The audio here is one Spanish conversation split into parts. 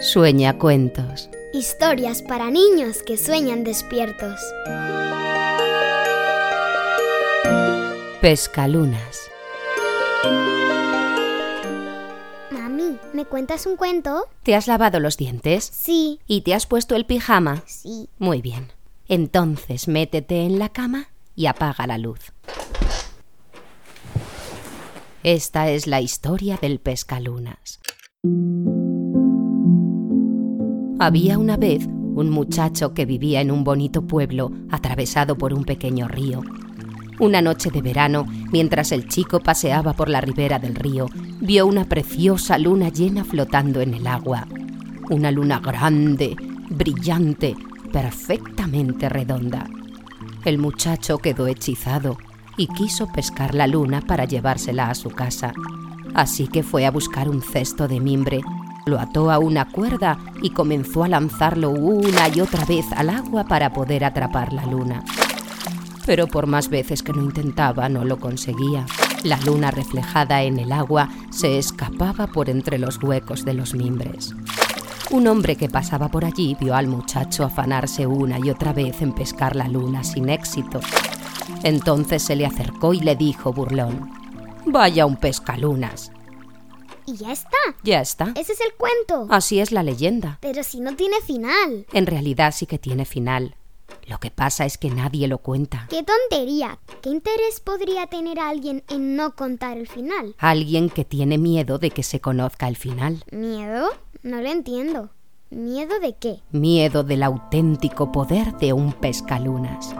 Sueña cuentos. Historias para niños que sueñan despiertos. Pescalunas. Mami, ¿me cuentas un cuento? ¿Te has lavado los dientes? Sí, ¿Y te has puesto el pijama? sí. Muy bien. Entonces métete en la cama y apaga la luz. Esta es la historia del pescalunas. Había una vez un muchacho que vivía en un bonito pueblo atravesado por un pequeño río. Una noche de verano, mientras el chico paseaba por la ribera del río, vio una preciosa luna llena flotando en el agua. Una luna grande, brillante, perfectamente redonda. El muchacho quedó hechizado y quiso pescar la luna para llevársela a su casa. Así que fue a buscar un cesto de mimbre, lo ató a una cuerda y comenzó a lanzarlo una y otra vez al agua para poder atrapar la luna. Pero por más veces que lo intentaba no lo conseguía. La luna reflejada en el agua se escapaba por entre los huecos de los mimbres. Un hombre que pasaba por allí vio al muchacho afanarse una y otra vez en pescar la luna sin éxito. Entonces se le acercó y le dijo burlón, Vaya un pescalunas. ¿Y ya está? Ya está. Ese es el cuento. Así es la leyenda. Pero si no tiene final. En realidad sí que tiene final. Lo que pasa es que nadie lo cuenta. ¡Qué tontería! ¿Qué interés podría tener alguien en no contar el final? Alguien que tiene miedo de que se conozca el final. ¿Miedo? No lo entiendo. ¿Miedo de qué? Miedo del auténtico poder de un pescalunas.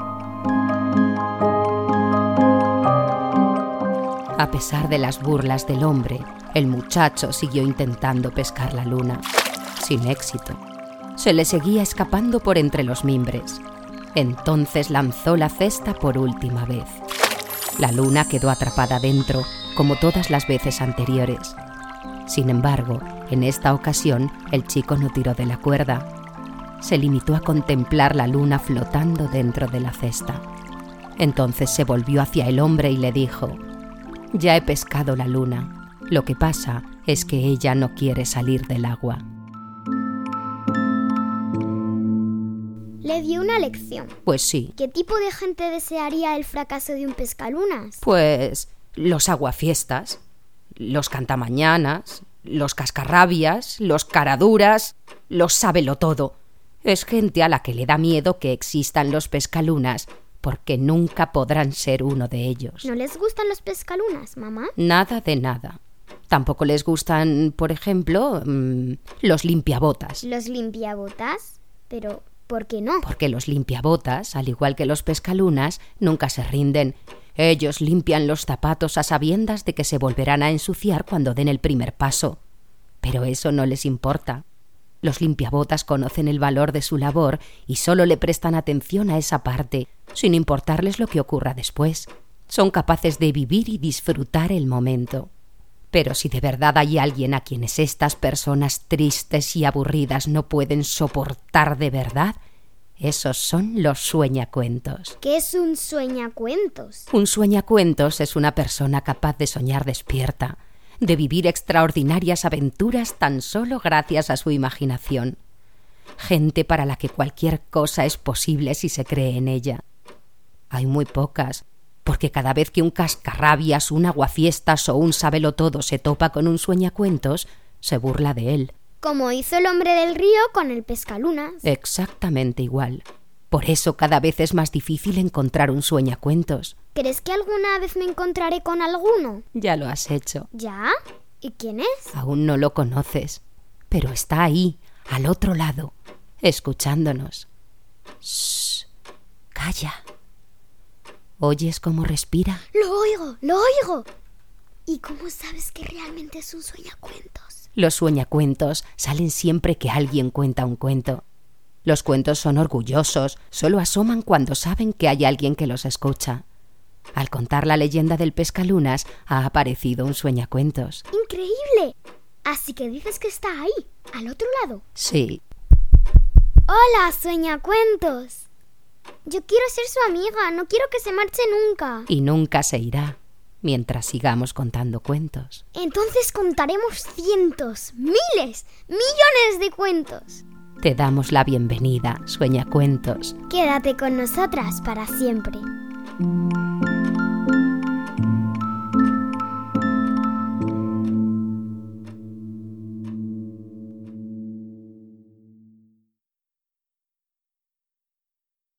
A pesar de las burlas del hombre, el muchacho siguió intentando pescar la luna, sin éxito. Se le seguía escapando por entre los mimbres. Entonces lanzó la cesta por última vez. La luna quedó atrapada dentro, como todas las veces anteriores. Sin embargo, en esta ocasión el chico no tiró de la cuerda. Se limitó a contemplar la luna flotando dentro de la cesta. Entonces se volvió hacia el hombre y le dijo, Ya he pescado la luna. Lo que pasa es que ella no quiere salir del agua. Le dio una lección. Pues sí, ¿Qué tipo de gente desearía el fracaso de un pescalunas? pues los aguafiestas, los cantamañanas, los cascarrabias, los caraduras, los sábelo todo. Es gente a la que le da miedo que existan los pescalunas, porque nunca podrán ser uno de ellos. ¿No les gustan los pescalunas, mamá? Nada de nada. Tampoco les gustan, por ejemplo, mm, los limpiabotas. ¿Los limpiabotas? Pero, ¿por qué no? Porque los limpiabotas, al igual que los pescalunas, nunca se rinden. Ellos limpian los zapatos a sabiendas de que se volverán a ensuciar cuando den el primer paso. Pero eso no les importa. Los limpiabotas conocen el valor de su labor y solo le prestan atención a esa parte, sin importarles lo que ocurra después. Son capaces de vivir y disfrutar el momento. Pero si de verdad hay alguien a quienes estas personas tristes y aburridas no pueden soportar de verdad, esos son los sueñacuentos. ¿Qué es un sueñacuentos? Un sueñacuentos es una persona capaz de soñar despierta, de vivir extraordinarias aventuras tan solo gracias a su imaginación. Gente para la que cualquier cosa es posible si se cree en ella. Hay muy pocas, porque cada vez que un cascarrabias, un aguafiestas o un sabelotodo se topa con un sueñacuentos, se burla de él. Como hizo el hombre del río con el pescalunas. Exactamente igual. Por eso cada vez es más difícil encontrar un sueñacuentos. ¿Crees que alguna vez me encontraré con alguno? Ya lo has hecho. ¿Ya? ¿Y quién es? Aún no lo conoces, pero está ahí, al otro lado, escuchándonos. Shh. Calla. ¿Oyes cómo respira? Lo oigo, lo oigo. ¿Y cómo sabes que realmente es un sueñacuentos? Los sueñacuentos salen siempre que alguien cuenta un cuento. Los cuentos son orgullosos, solo asoman cuando saben que hay alguien que los escucha. Al contar la leyenda del pescalunas ha aparecido un sueñacuentos. ¡Increíble! Así que dices que está ahí, al otro lado. Sí, Hola, sueñacuentos. Yo quiero ser su amiga, no quiero que se marche nunca. y nunca se irá. mientras sigamos contando cuentos. Entonces contaremos cientos, miles, millones de cuentos. Te damos la bienvenida, Sueña Cuentos. Quédate con nosotras para siempre.